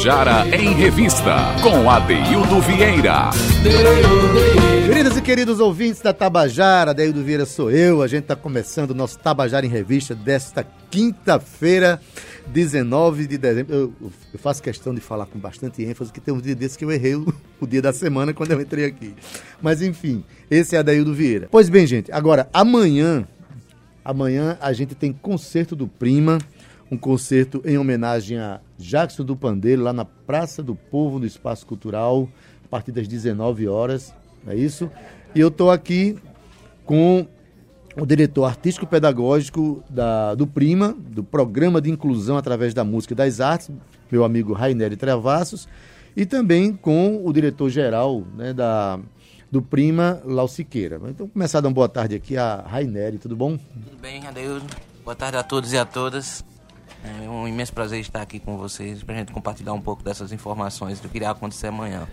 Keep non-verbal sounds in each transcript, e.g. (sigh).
Tabajara em Revista, com Adeildo Vieira. Queridas e queridos ouvintes da Tabajara, Adeildo Vieira sou eu. A gente está começando o nosso Tabajara em Revista desta quinta-feira, 19 de dezembro. Eu, eu, faço questão de falar com bastante ênfase que tem um dia desse que eu errei o, o dia da semana quando eu entrei aqui. Mas enfim, esse é Adeildo Vieira. Pois bem, gente, agora, amanhã, amanhã a gente tem concerto do Prima um concerto em homenagem a Jackson do Pandeiro, lá na Praça do Povo, no Espaço Cultural, a partir das 19 horas, é isso? E eu estou aqui com o diretor artístico-pedagógico do Prima, do Programa de Inclusão através da Música e das Artes, meu amigo Raineri Travassos, e também com o diretor-geral né, da, do Prima, Lau Siqueira. Então, começar a dar uma boa tarde aqui a Raineri, tudo bom? Tudo bem, Adeus. Boa tarde a todos e a todas. É um imenso prazer estar aqui com vocês para a gente compartilhar um pouco dessas informações do que irá acontecer amanhã.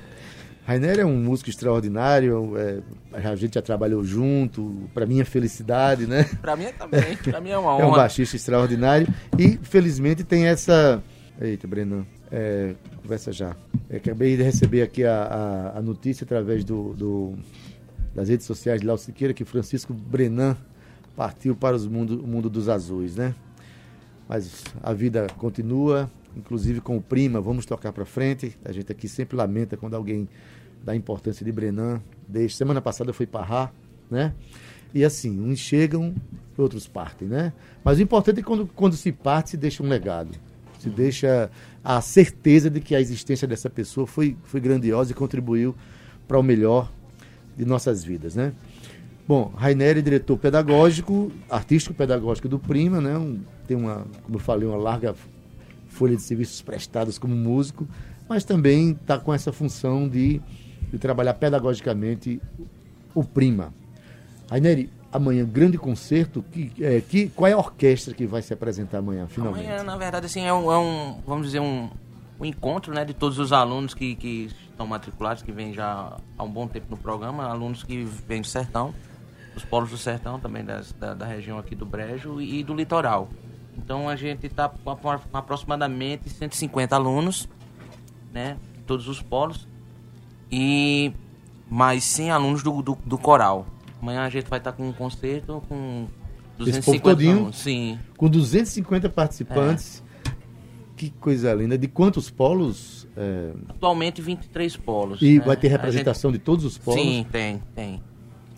Rainer é um músico extraordinário, é, a gente já trabalhou junto, para minha felicidade, né? Para mim também, (laughs) para mim é uma honra. É um baixista extraordinário e felizmente tem essa... Eita, Breno, é, conversa já. É, acabei de receber aqui a, a, a notícia através do, do, das redes sociais de Léo Siqueira que Francisco Brenan partiu para os mundo, o mundo dos azuis, né? Mas a vida continua, inclusive com o Prima, vamos tocar para frente. A gente aqui sempre lamenta quando alguém dá importância de Brenan. Desde semana passada fui para né? E assim, uns chegam, outros partem, né? Mas o importante é quando, quando se parte, se deixa um legado. Se deixa a certeza de que a existência dessa pessoa foi, foi grandiosa e contribuiu para o melhor de nossas vidas, né? Bom, Rainer é diretor pedagógico, artístico pedagógico do Prima, né? Um, tem uma, como eu falei, uma larga folha de serviços prestados como músico, mas também está com essa função de, de, trabalhar pedagogicamente o Prima. Rainer, amanhã, grande concerto, que, é, que, qual é a orquestra que vai se apresentar amanhã, finalmente? Amanhã, na verdade, assim, é um, é um vamos dizer, um, um encontro né, de todos os alunos que, que estão matriculados, que vêm já há um bom tempo no programa, alunos que vêm do Sertão, os polos do sertão também das, da, da, região aqui do Brejo e do litoral. Então a gente está com, com, aproximadamente 150 alunos, né? Todos os polos. E mais 100 alunos do, do, do coral. Amanhã a gente vai estar tá com um concerto com 250 alunos. Sim. Com 250 participantes. É. Que coisa linda. De quantos polos? É... Atualmente 23 polos. E né? vai ter representação gente... de todos os polos? Sim, tem, tem.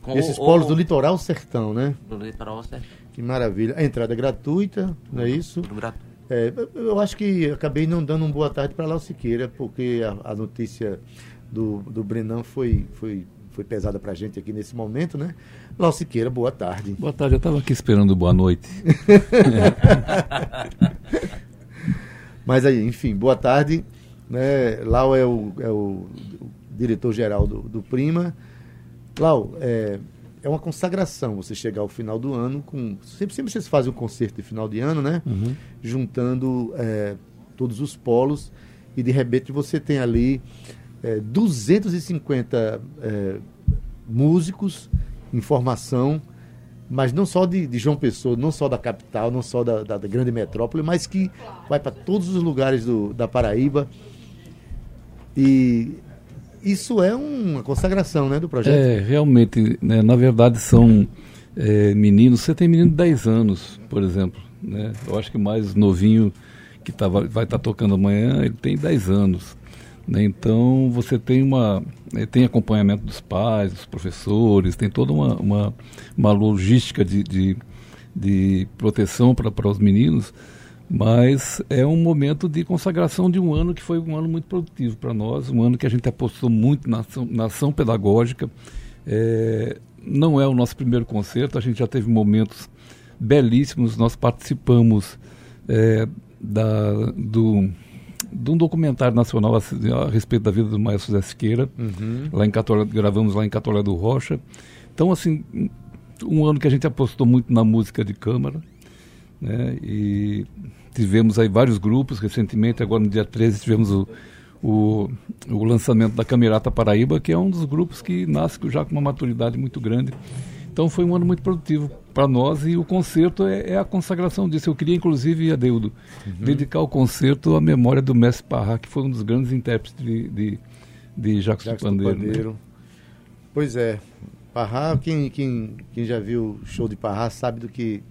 Com Esses o, polos o, do litoral sertão, né? Do litoral sertão. Que maravilha. A entrada é gratuita, não é isso? Tudo gratuito. É, eu acho que acabei não dando uma boa tarde para Lau Siqueira, porque a, a, notícia do, do Brenan foi, foi, foi pesada para a gente aqui nesse momento, né? Lau Siqueira, boa tarde. Boa tarde, eu estava aqui esperando boa noite. (laughs) Mas aí, enfim, boa tarde. Né? Lau é o, é o, o diretor-geral do, do Prima. Lau, é, é uma consagração você chegar ao final do ano com. Sempre, sempre vocês fazem um concerto de final de ano, né? Uhum. Juntando é, todos os polos e de repente você tem ali é, 250 é, músicos em formação, mas não só de, de, João Pessoa, não só da capital, não só da, da, da grande metrópole, mas que vai para todos os lugares do, da Paraíba. E isso é uma consagração né, do projeto. É, realmente, né, na verdade são é, meninos, você tem menino de 10 anos, por exemplo, né? eu acho que mais novinho que tá, vai estar tá tocando amanhã, ele tem 10 anos. Né? Então você tem uma né, tem acompanhamento dos pais, dos professores, tem toda uma, uma, uma logística de, de, de proteção para os meninos mas é um momento de consagração de um ano que foi um ano muito produtivo para nós, um ano que a gente apostou muito na ação, na ação pedagógica. É, não é o nosso primeiro concerto, a gente já teve momentos belíssimos. Nós participamos é, da, do, de um documentário nacional a, a, respeito da vida do Maestro Zé Siqueira, uhum. lá em Catolé, gravamos lá em Catolé do Rocha. Então, assim, um ano que a gente apostou muito na música de câmara, né? E tivemos aí vários grupos, recentemente, agora no dia 13, tivemos o, o, o lançamento da Camerata Paraíba, que é um dos grupos que nasce já com uma maturidade muito grande. Então foi um ano muito produtivo para nós e o concerto é, é, a consagração disso. Eu queria, inclusive, Adeudo, uhum. dedicar o concerto à memória do mestre Parra, que foi um dos grandes intérpretes de, de, de Jacques, Jacques Pandeiro. Do Pandeiro. Né? Pois é, Parra, quem, quem, quem já viu o show de Parra sabe do que,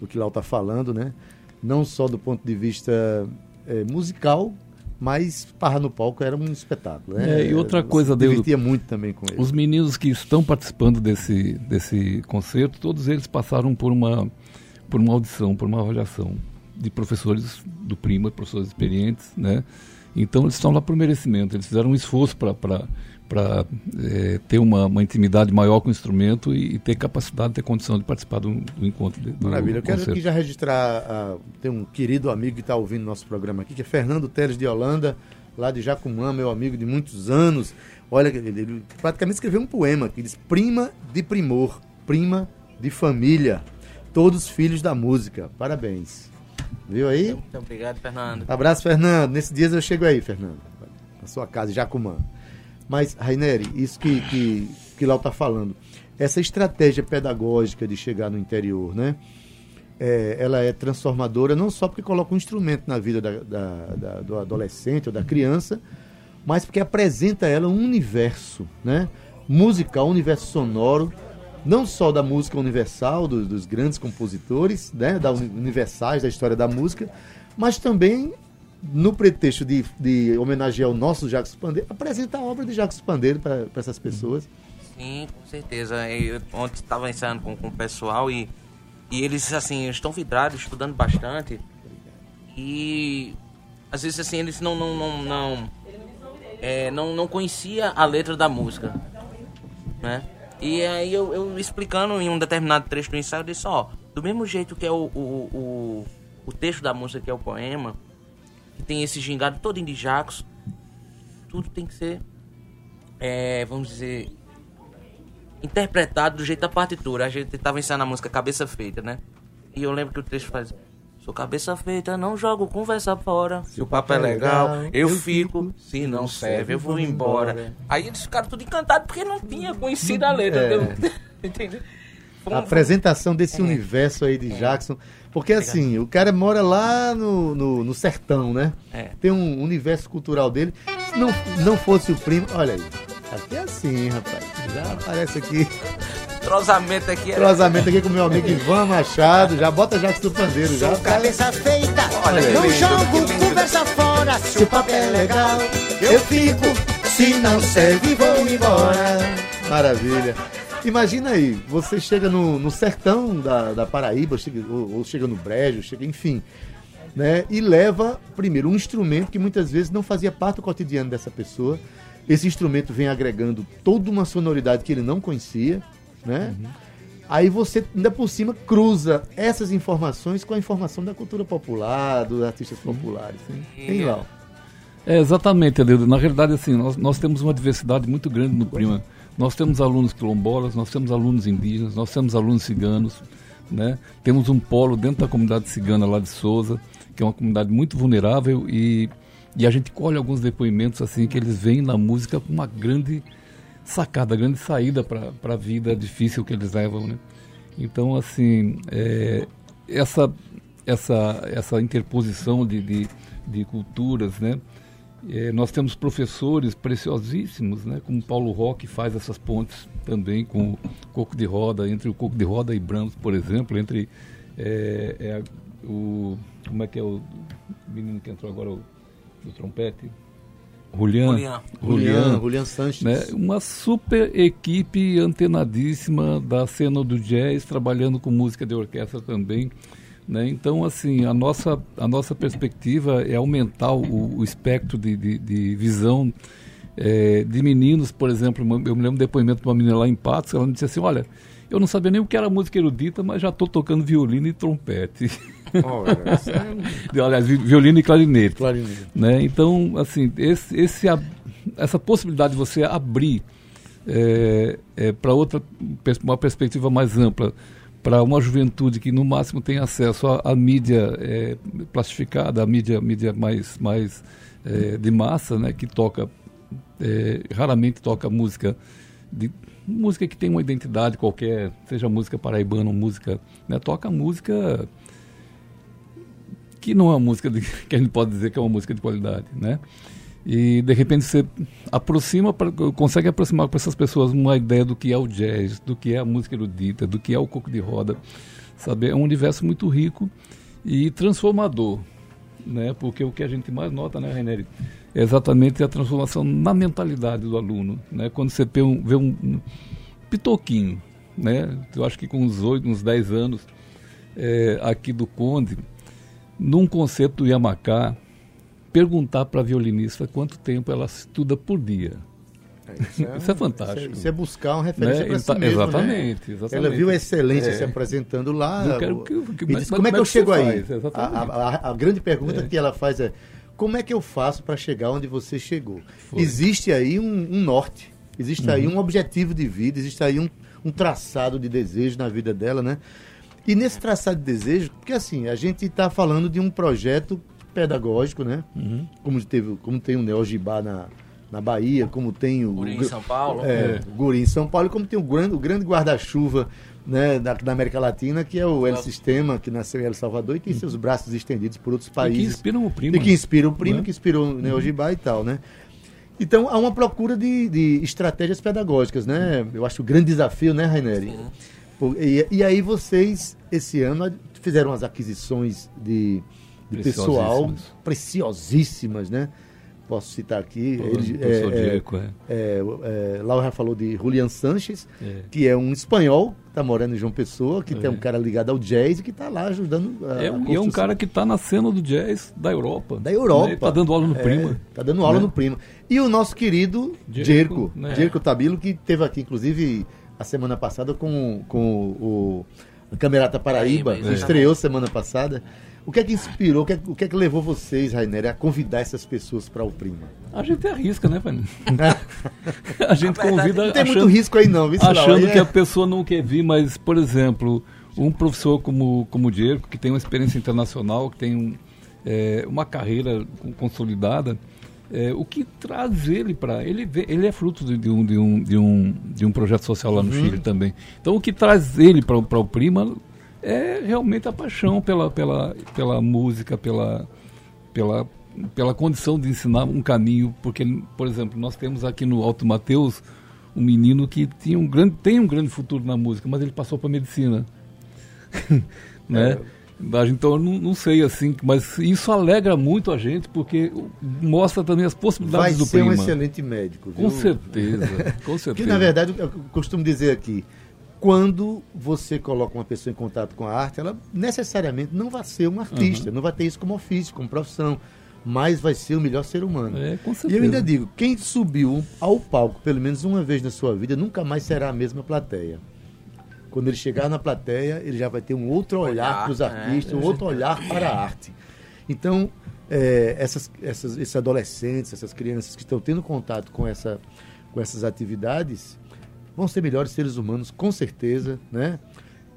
do que Lau está falando, né? Não só do ponto de vista é, musical, mas Parra no palco era um espetáculo. Né? É, e outra coisa, Deus. divertia muito também com ele. Os meninos que estão participando desse, desse concerto, todos eles passaram por uma, por uma audição, por uma avaliação de professores do Prima, professores experientes, né? Então eles estão lá por merecimento, eles fizeram um esforço para é, ter uma, uma, intimidade maior com o instrumento e, e, ter capacidade, ter condição de participar do, do encontro. Do, Maravilha. Eu quero aqui já registrar, uh, tem um querido amigo que está ouvindo nosso programa aqui, que é Fernando Teles de Holanda, lá de Jacumã, meu amigo de muitos anos. Olha, ele, ele praticamente escreveu um poema que diz prima de primor, prima de família, todos filhos da música. Parabéns. Viu aí? Muito obrigado, Fernando. Abraço, Fernando. Nesses dias eu chego aí, Fernando. Na sua casa, Jacumã. Mas, Raineri, isso que, que, que Lau está falando, essa estratégia pedagógica de chegar no interior, né? É, ela é transformadora não só porque coloca um instrumento na vida da, da, da, do adolescente ou da criança, mas porque apresenta a ela um universo né? musical, um universo sonoro, não só da música universal, do, dos grandes compositores, né? da universais da história da música, mas também no pretexto de, de homenagear o nosso Jacques Pandeiro, apresenta a obra de Jacques Pandeiro para essas pessoas. Sim, com certeza. Eu, ontem estava ensaiando com, com o pessoal e, e eles, assim, estão vidrados, estudando bastante. E às vezes, assim, eles não não não não, é, não, não conhecia a letra da música, né? E aí eu, eu, explicando em um determinado trecho do ensaio, eu disse, ó, do mesmo jeito que é o, o, o, o texto da música, que é o poema, que tem esse gingado todo de jacos, tudo tem que ser, é, vamos dizer, interpretado do jeito da partitura. A gente tava ensaiando a música Cabeça Feita, né? E eu lembro que o texto faz. Sou cabeça feita, não jogo conversa fora. Se o papo é legal, eu, fico. Se não serve, eu vou embora. Aí eles ficaram tudo encantados porque não tinha conhecido a letra. É. Entendeu? (laughs) A apresentação desse é. universo aí de é. Jackson. Porque assim, o cara mora lá no, no, no sertão, né? É. Tem um universo cultural dele. Se não, não fosse o primo. Olha aí. Aqui é assim, rapaz. Já aparece aqui. Trozamento aqui. É... Trozamento aqui com meu amigo Ivan Machado. Já bota Jackson do Pandeiro. Já. cabeça feita. Olha não lindo, jogo conversa fora. Se o papel é legal, eu fico. Se não serve, vou embora. Maravilha. Imagina aí, você chega no, no sertão da, da Paraíba, chega, ou, ou, chega no Brejo, chega, enfim, né? E leva, primeiro, um instrumento que muitas vezes não fazia parte do cotidiano dessa pessoa. Esse instrumento vem agregando toda uma sonoridade que ele não conhecia, né? Uhum. Aí você, ainda por cima, cruza essas informações com a informação da cultura popular, dos artistas populares. Tem lá. É, exatamente, Adildo. Na realidade, assim, nós, nós temos uma diversidade muito grande no Prima. Nós temos alunos quilombolas, nós temos alunos indígenas, nós temos alunos ciganos, né? Temos um polo dentro da comunidade cigana lá de Souza, que é uma comunidade muito vulnerável e, e a gente colhe alguns depoimentos assim que eles veem na música com uma grande sacada, grande saída para a vida difícil que eles levam, né? Então, assim, é, essa, essa, essa interposição de, de, de culturas, né? É, nós temos professores preciosíssimos, né, como Paulo Roque faz essas pontes também com o coco de roda, entre o coco de roda e Brahms, por exemplo, entre é, é, o. Como é que é o menino que entrou agora, o, do trompete? Julian, Julian, Julian, Sanches. Né, uma super equipe antenadíssima da cena do jazz, trabalhando com música de orquestra também. Né? Então, assim, a nossa, a nossa perspectiva é aumentar o, o espectro de, de, de visão é, de meninos, por exemplo. Eu me lembro do depoimento de uma menina lá em Patos, ela me disse assim, olha, eu não sabia nem o que era música erudita, mas já estou tocando violino e trompete. (laughs) Oh. Aliás, violino e clarinete. clarinete. Né? Então, assim, esse, esse, essa possibilidade de você abrir é, é, para outra uma perspectiva mais ampla para uma juventude que no máximo tem acesso à, mídia é, plastificada, à mídia, mídia mais, mais é, de massa, né, que toca, é, raramente toca música de, música que tem uma identidade qualquer, seja música paraibana ou música, né, toca música que não é uma música de, (laughs) que a gente pode dizer que é uma música de qualidade, né? E de repente você aproxima, consegue aproximar para essas pessoas uma ideia do que é o jazz, do que é a música erudita, do que é o coco de roda, sabe? É um universo muito rico e transformador, né? Porque o que a gente mais nota, né, Reneri, é exatamente a transformação na mentalidade do aluno, né? Quando você vê um, vê um pitoquinho, né? Eu acho que com uns oito, uns dez anos, é, aqui do Conde, num concerto do Yamacá, perguntar para a violinista quanto tempo ela estuda por dia. É, isso, é, (laughs) isso é fantástico. Isso é, isso é buscar uma referência né? para si tá, mesmo, exatamente, né? exatamente. Ela viu a excelência se apresentando lá. Que, que, e disse, como é que eu chego aí? A, a, a, grande pergunta que ela faz é como é que eu faço para chegar onde você chegou? Foi. Existe aí um, um norte, existe uhum. aí um objetivo de vida, existe aí um, um traçado de desejo na vida dela, né? E nesse traçado de desejo, porque assim, a gente está falando de um projeto pedagógico, né? Uhum. Como, teve, como tem o Neogibá na, na Bahia, como tem o. Guri em São Paulo. É, é. Guri em São Paulo, e como tem o grande, o grande guarda-chuva né, da, da, América Latina, que é o El Sistema, que nasceu em El Salvador e tem seus braços estendidos por outros países. E que inspiram o primo. E que inspiram o primo, né? que inspirou o Neogibá uhum. e tal, né? Então, há uma procura de, de, estratégias pedagógicas, né? Eu acho o grande desafio, né, Raineri? E, e aí vocês, esse ano, fizeram as aquisições de, de pessoal preciosíssimas, né? posso citar aqui. Pô, ele, é, é, é, é, Laura já falou de Julian Sanches, é. que é um espanhol, está morando em João Pessoa, que tem um cara ligado ao jazz e que está lá ajudando. A, é, um, e é um cara que está na cena do jazz da Europa. Da Europa. Está dando aula no Prima. Está dando aula né? no Prima. E o nosso querido Jerko, né? Jerko Tabilo, que teve aqui, inclusive, a semana passada com, com o, o Camerata Paraíba, Paraíba estreou semana passada. O que é que inspirou, o que é, o que, é que levou vocês, Rainer, a convidar essas pessoas para o Prima? A gente arrisca, né, Fanny? (laughs) a gente convida. Não tem achando, muito risco aí, não, viu, Achando que a pessoa não quer vir, mas, por exemplo, um professor como, como o Diego, que tem uma experiência internacional, que tem um, é, uma carreira consolidada, é, o que traz ele para ele ele é fruto de, um, de, um, de, um, de um projeto social lá no uhum. Chile também então o que traz ele para o Prima é realmente a paixão pela, pela, pela música, pela, pela, pela condição de ensinar um caminho, porque, por exemplo, nós temos aqui no Alto Mateus um menino que tinha um grande, tem um grande futuro na música, mas ele passou para medicina. (laughs) né? É. Então eu não, não, sei assim, mas isso alegra muito a gente porque mostra também as possibilidades Vai do ser prima. um excelente médico. Viu? Com certeza, com (laughs) certeza. que na verdade eu costumo dizer aqui, quando você coloca uma pessoa em contato com a arte, ela necessariamente não vai ser um artista, uhum. não vai ter isso como ofício, como profissão, mas vai ser o melhor ser humano. É, com certeza. E eu ainda digo, quem subiu ao palco pelo menos uma vez na sua vida, nunca mais será a mesma plateia. Quando ele chegar na plateia, ele já vai ter um outro olhar, olhar para os artistas, é, um outro olhar para a arte. Então, é, essas, essas, esses adolescentes, essas crianças que estão tendo contato com, essa, com essas atividades, vão ser melhores seres humanos, com certeza, né?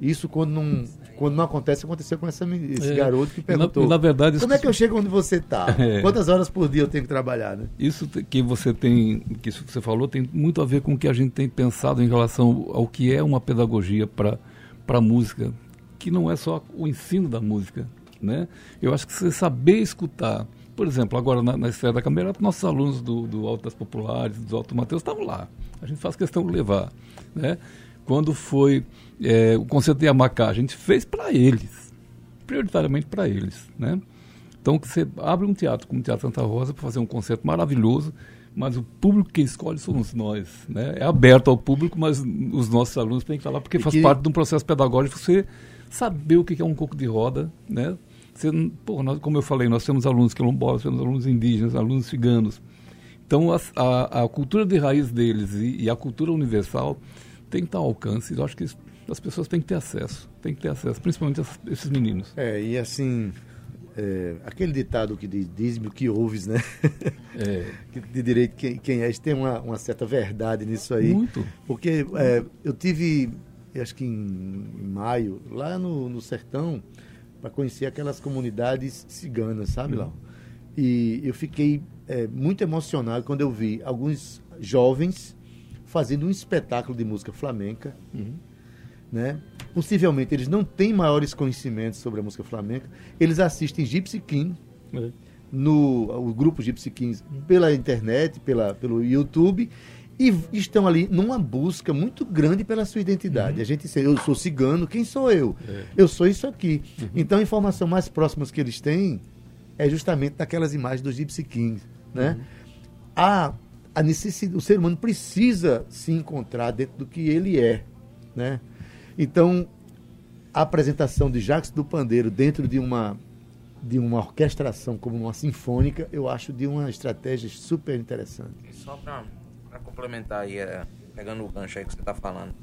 Isso quando não, quando não acontece, aconteceu com essa, esse é, garoto que perguntou. Na, na verdade, como é que eu chego onde você está? (laughs) É. Quantas horas por dia eu tenho que trabalhar, né? Isso que você tem, que isso que você falou, tem muito a ver com o que a gente tem pensado em relação ao que é uma pedagogia para para música, que não é só o ensino da música, né? Eu acho que você saber escutar, por exemplo, agora na, na estreia da Câmara, nossos alunos do, do Alto das Populares, do Alto Mateus, estavam lá a gente faz questão de levar. Né? Quando foi é, o concerto de Amacá, a gente fez para eles, prioritariamente para eles. Né? Então, você abre um teatro como o Teatro Santa Rosa para fazer um concerto maravilhoso, mas o público que escolhe somos nós. Né? É aberto ao público, mas os nossos alunos têm que estar lá, porque faz que... parte de um processo pedagógico você saber o que é um coco de roda. Né? Você, pô, nós, como eu falei, nós temos alunos quilombolas, temos alunos indígenas, alunos ciganos. Então, a, a, a cultura de raiz deles e, e, a cultura universal tem que estar ao alcance. Eu acho que as pessoas têm que ter acesso, têm que ter acesso, principalmente esses meninos. É, e assim, é, aquele ditado que diz, diz-me o que ouves, né? É. (laughs) de direito quem, quem és, tem uma, uma, certa verdade nisso aí. Muito. Porque é, eu tive, acho que em, em maio, lá no, no sertão, para conhecer aquelas comunidades ciganas, sabe, lá? E eu fiquei é, muito emocionado quando eu vi alguns jovens fazendo um espetáculo de música flamenca. Né? Possivelmente eles não têm maiores conhecimentos sobre a música flamenca. Eles assistem Gypsy King, É. no o grupo Gypsy Kings pela internet, pela, pelo YouTube e estão ali numa busca muito grande pela sua identidade. A gente eu sou cigano, quem sou eu? Eu sou isso aqui. Então a informação mais próxima que eles têm é justamente daquelas imagens dos Gypsy Kings, né? A, a necessidade, o ser humano precisa se encontrar dentro do que ele é, né? Então a apresentação de Jacques do Pandeiro dentro de uma de uma orquestração como uma sinfônica, eu acho de uma estratégia super interessante. Só para complementar aí, é, pegando o gancho aí que você está falando.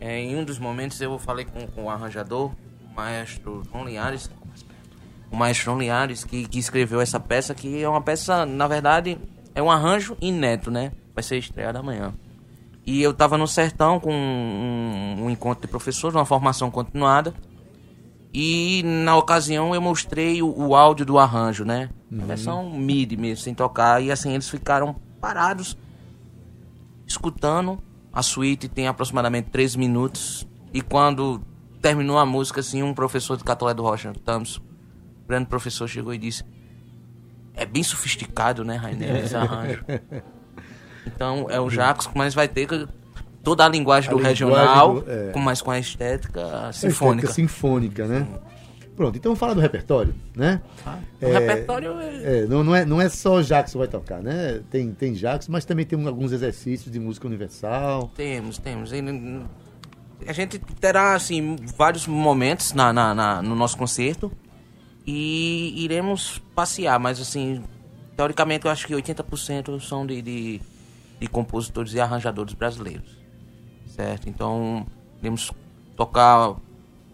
É, em um dos momentos eu falei com, com o arranjador, o maestro João Linhares, o maestro João Linhares, que, que escreveu essa peça, que é uma peça, na verdade, é um arranjo inédito, né? Vai ser estreado amanhã. E eu estava no sertão com um, um encontro de professores, uma formação continuada. E na ocasião eu mostrei o, o áudio do arranjo, né? A versão MIDI mesmo, sem tocar. E assim, eles ficaram parados, escutando. A suíte tem aproximadamente 3 minutos. E quando terminou a música, assim, um professor de Catolé do Rocha, Tamos, grande professor, chegou e disse: É bem sofisticado, né, Rainer, esse arranjo. Então é o Jacos, mas vai ter toda a linguagem A do linguagem regional, do- é. com, mas com a estética A sinfônica. estética sinfônica, né? Pronto, então vamos falar do repertório, né? O repertório é... É, não, não, é, não é só que vai tocar, né? Tem, tem Jacques, mas também tem alguns exercícios de música universal. Temos, temos. A gente terá, assim, vários momentos na, na- na- no nosso concerto e iremos passear, mas, assim, teoricamente eu acho que 80% são de, de, de compositores e arranjadores brasileiros, certo? Então, iremos tocar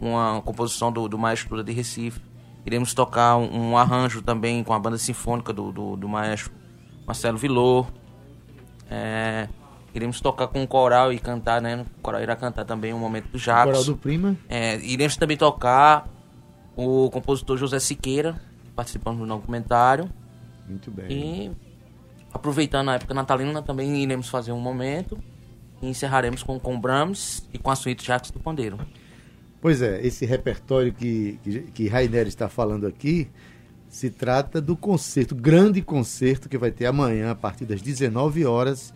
uma composição do, do Maestro de Recife, iremos tocar um, um arranjo também com a banda sinfônica do, do, do Maestro Marcelo Vilor, é, iremos tocar com o coral e cantar, né? O coral irá cantar também um momento do Jacques. Coral do Prima. É, iremos também tocar o compositor José Siqueira, participando do documentário. Muito bem. E aproveitando a época natalina, também iremos fazer um momento. E encerraremos com, com Brahms e com a suíte Jacques do Pandeiro. Pois é, esse repertório que, que, que Rainer está falando aqui se trata do concerto, grande concerto que vai ter amanhã a partir das 19 horas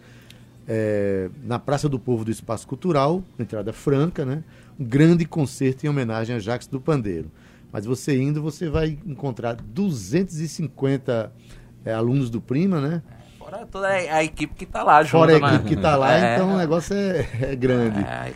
é, na Praça do Povo do Espaço Cultural, entrada franca, né? Um grande concerto em homenagem a Jacques do Pandeiro. Mas você indo, você vai encontrar 250 é, alunos do Prima, né? Fora toda a, equipe que está lá junto. Fora a né? equipe que está lá, (laughs) É, então o negócio é, é grande. é,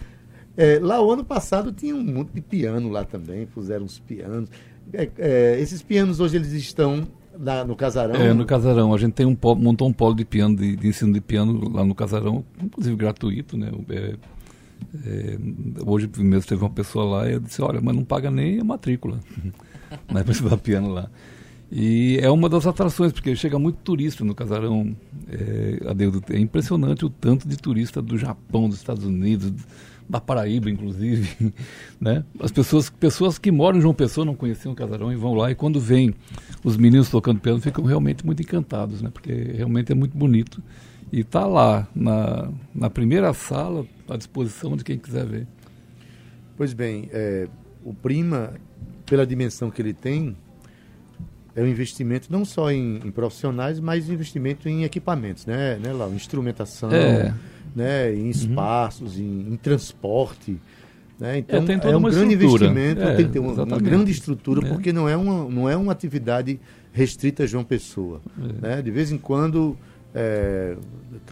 É, lá o ano passado tinha um monte de piano lá também, puseram uns pianos. É, é, esses pianos hoje eles estão na- no casarão. É, no Casarão. A gente tem um montou um polo de piano, de, de ensino de piano lá no Casarão, inclusive gratuito, né? É, é, hoje mesmo teve uma pessoa lá e eu disse, olha, mas não paga nem a matrícula. (laughs) para estudar (laughs) piano lá. E é uma das atrações, porque chega muito turista no Casarão. É, é impressionante o tanto de turista do Japão, dos Estados Unidos, da Paraíba, inclusive. (laughs) Né? As pessoas, pessoas que moram em João Pessoa não conheciam o Casarão e vão lá, e quando vêm os meninos tocando piano, ficam realmente muito encantados, né? porque realmente é muito bonito. E está lá, na, na primeira sala, à disposição de quem quiser ver. Pois bem, é, o Prima, pela dimensão que ele tem, é um investimento não só em, em profissionais, mas investimento em equipamentos, né, né lá, instrumentação, É. né, em espaços, em, em transporte. Né? Então, tem toda é um grande estrutura. investimento, É, tem que ter uma, uma grande estrutura, É. porque não é, uma, não é uma atividade restrita a João Pessoa. É. Né? De vez em quando, é,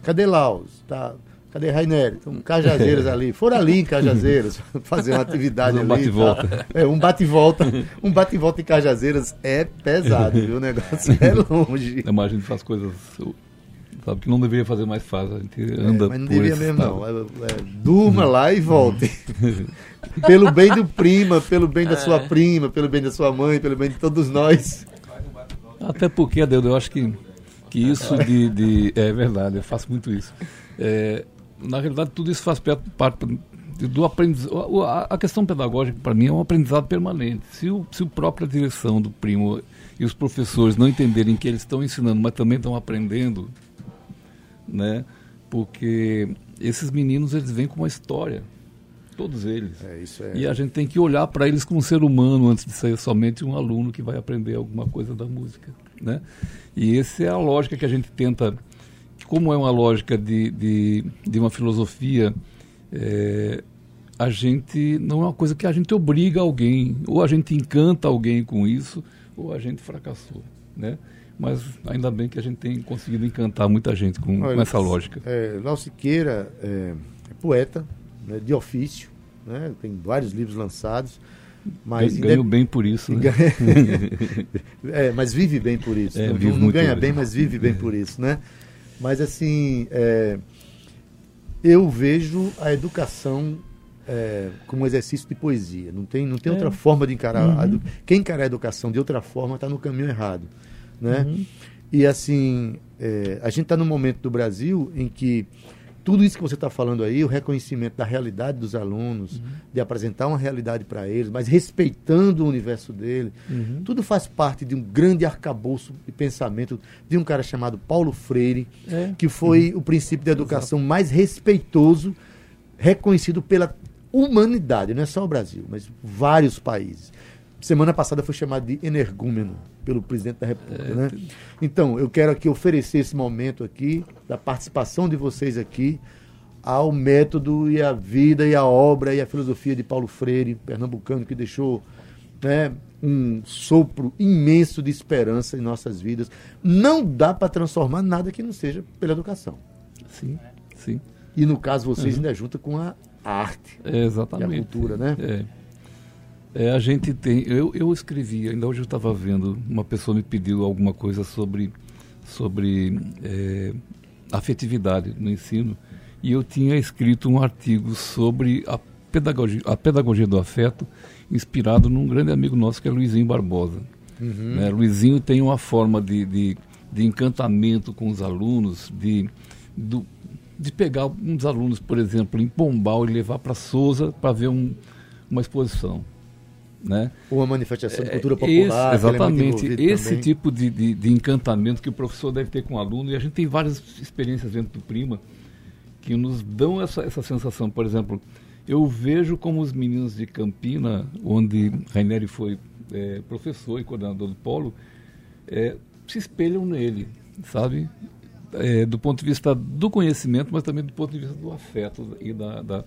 cadê Laos? Tá, cadê Rainer? Então, Cajazeiras ali. Foram ali em Cajazeiras (laughs) fazer uma atividade um ali. e bate-volta. tal. É, um bate-volta. Um bate-volta em Cajazeiras é pesado, viu? O negócio é longe. Mas a gente faz coisas, sabe, que não deveria fazer mais fácil. A gente anda É, mas não esse mesmo, estado. não. É, é, durma lá e volte. (laughs) pelo bem do prima, pelo bem da sua prima, pelo bem da sua mãe, pelo bem de todos nós. Até porque, Adeudo, eu acho que, que isso de, de- É verdade, eu faço muito isso. É, na realidade, tudo isso faz parte do aprendizado. A, a questão pedagógica, para mim, é um aprendizado permanente. Se o, se o própria direção do primo e os professores não entenderem que eles estão ensinando, mas também estão aprendendo, né? Porque esses meninos eles vêm com uma história, todos eles. É, é. E a gente tem que olhar para eles como um ser humano antes de ser somente um aluno que vai aprender alguma coisa da música, né? E essa é a lógica que a gente tenta, como é uma lógica de, de, de uma filosofia, é, a gente não é uma coisa que a gente obriga alguém, ou a gente encanta alguém com isso, ou a gente fracassou, né? Mas ainda bem que a gente tem conseguido encantar muita gente com, Olha, com essa lógica. É, Lau Siqueira é, é poeta, né, de ofício, né, tem vários livros lançados. Mas Ganho indep- bem por isso, né? (laughs) (laughs) é, mas vive bem por isso. É, não não ganha bem. mas vive bem por isso, né? Mas assim, é, eu vejo a educação é, como um exercício de poesia. Não tem, não tem É. outra forma de encarar. a Uhum. edu- Quem encarar a educação de outra forma está no caminho errado, né? Uhum. E assim, é, a gente está num momento do Brasil em que tudo isso que você está falando aí, o reconhecimento da realidade dos alunos, Uhum. de apresentar uma realidade para eles, mas respeitando o universo dele, Uhum. tudo faz parte de um grande arcabouço de pensamento de um cara chamado Paulo Freire, É. que foi o princípio da educação mais respeitoso, reconhecido pela humanidade, não é só o Brasil, mas vários países. Semana passada foi chamado de energúmeno pelo presidente da República, né? Então, eu quero aqui oferecer esse momento aqui da participação de vocês aqui ao método e a vida e a obra e a filosofia de Paulo Freire, pernambucano que deixou né, um sopro imenso de esperança em nossas vidas. Não dá para transformar nada que não seja pela educação. Sim, sim. E no caso vocês ainda junta com a arte. É, exatamente. E a cultura, né? É. É, a gente tem. Eu, eu escrevi, ainda hoje eu estava vendo, uma pessoa me pediu alguma coisa sobre, sobre é, afetividade no ensino, e eu tinha escrito um artigo sobre a pedagogia, a pedagogia do afeto, inspirado num grande amigo nosso que é Luizinho Barbosa. Né? Luizinho tem uma forma de, de, de encantamento com os alunos, de, do, de pegar dos alunos, por exemplo, em Pombal e levar para Souza para ver um, uma exposição. Né? Uma manifestação de É, cultura esse- popular. é muito exatamente, envolvido esse também. tipo de, de, de encantamento que o professor deve ter com o aluno, e a gente tem várias experiências dentro do Prima que nos dão essa, essa sensação. Por exemplo, eu vejo como os meninos de Campina, onde Raineri foi é, professor e coordenador do polo, é, se espelham nele, sabe? É, do ponto de vista do conhecimento, mas também do ponto de vista do afeto e da, da-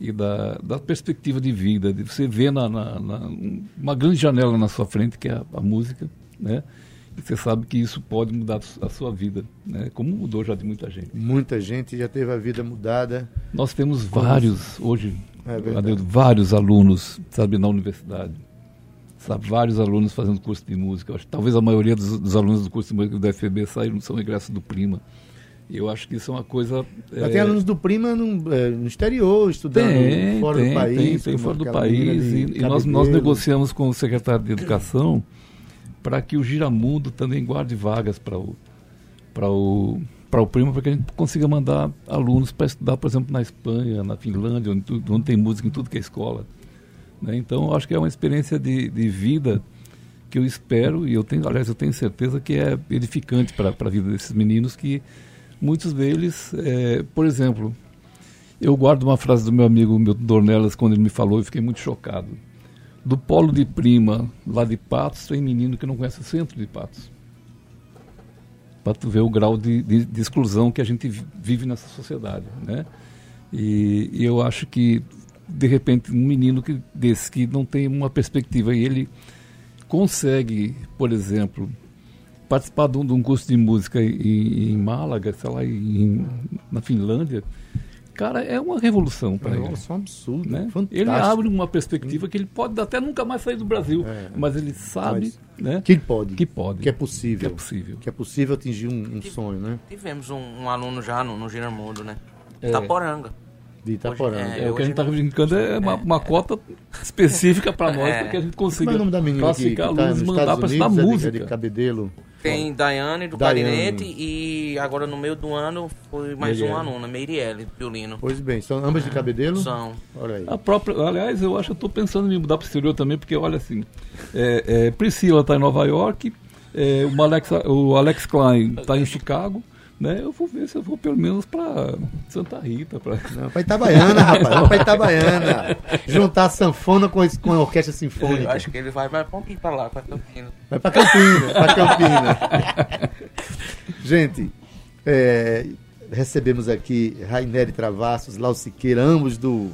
e da, da perspectiva de vida. De você vê na, na- na- uma grande janela na sua frente, que é a, a música, né? E você sabe que isso pode mudar a sua vida, né? como mudou já de muita gente. Muita gente já teve a vida mudada. Nós temos vários, hoje, É vários alunos, sabe, na universidade. Sabe, vários alunos fazendo curso de música. Acho talvez a maioria dos, dos alunos do curso de música do FEB saíram, são egressos do Prima. Eu acho que isso é uma coisa. É, tem alunos do Prima no, é, no exterior, estudando tem, fora tem, do país. tem, tem fora do país. E, e nós, nós negociamos com o secretário de Educação para que o Giramundo também guarde vagas para o, o, o Prima, para que a gente consiga mandar alunos para estudar, por exemplo, na Espanha, na Finlândia, onde, onde tem música em tudo que é escola. Né? Então, acho que é uma experiência de, de vida que eu espero, e eu tenho, aliás, eu tenho certeza que é edificante para a vida desses meninos, que muitos deles, é, por exemplo, eu guardo uma frase do meu amigo Milton Dornelas, quando ele me falou, eu fiquei muito chocado. Do polo de prima, lá de Patos, tem menino que não conhece o centro de Patos. Para tu ver o grau de, de- de exclusão que a gente vi- vive nessa sociedade, né? E, e eu acho que, de repente, um menino que, desse que não tem uma perspectiva e ele consegue, por exemplo, participar de um, de um curso de música em, em Málaga, sei lá, em, na Finlândia, cara, é uma revolução para ele. Nossa, um absurdo. Né? Fantástico. Ele abre uma perspectiva que ele pode até nunca mais sair do Brasil, É. mas ele sabe Mas né, Que pode. que pode. Que é possível. Que é possível. Que é possível atingir um, um sonho, né? Tivemos um, um aluno já no, no Giramundo, né? É. Itaporanga. De Itaporanga. Hoje, É, o que a gente está brincando é uma, uma cota específica para nós, É. para que a gente consiga é o nome da? Que classificar tá alunos nos e mandar para estudar é de- música. É de Cabedelo. Tem Daiane do Daiane. clarinete e agora no meio do ano foi mais Meirelle. uma aluna, Meirelle, violino. Pois bem, são ambas de Cabedelo? São. Olha aí. A própria, aliás, eu acho que eu estou pensando em me mudar para o exterior também, porque olha assim, é, é, Priscila está em Nova York, é, o, Alex, o Alex Klein está em Chicago, né, eu vou ver se eu vou pelo menos para Santa Rita. Pra... Não, para Itabaiana, rapaz. Vamos para Itabaiana. (laughs) Juntar a sanfona com, com a orquestra sinfônica. Eu acho que ele vai um pouquinho para lá, para Campinas. Vai para Campinas, para Campinas. (laughs) Gente, é, recebemos aqui Raineri Travassos, Lau Siqueira, ambos do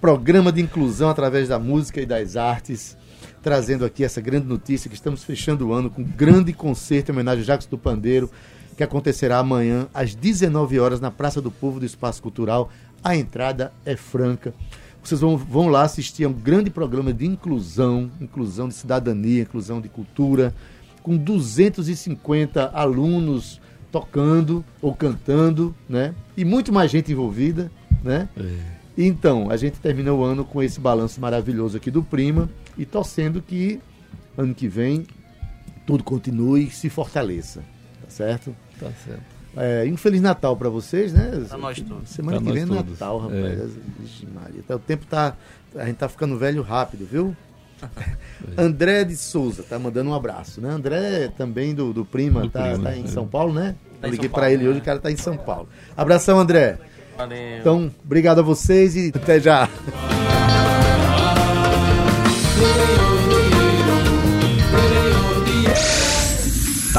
programa de inclusão através da música e das artes, trazendo aqui essa grande notícia que estamos fechando o ano com um grande concerto em homenagem a Jacques do Pandeiro, que acontecerá amanhã às 19 horas na Praça do Povo do Espaço Cultural. A entrada é franca. Vocês vão, vão lá assistir a um grande programa de inclusão, inclusão de cidadania, inclusão de cultura, com 250 alunos tocando ou cantando, né? E muito mais gente envolvida, né? É. Então, a gente terminou o ano com esse balanço maravilhoso aqui do Prima e torcendo que ano que vem tudo continue e se fortaleça, tá certo? Tá certo. É, e um Feliz Natal para vocês, né? Pra nós todos. Semana pra que vem é Natal, rapaz. É. Vixe, Maria. Então, o tempo tá. A gente tá ficando velho rápido, viu? (laughs) André de Souza tá mandando um abraço, né? André também do, do Prima, do tá, Prima, tá em é. São Paulo, né? Tá liguei para ele né? hoje, o cara tá em São Paulo. Abração, André. Valeu. Então, obrigado a vocês e até já.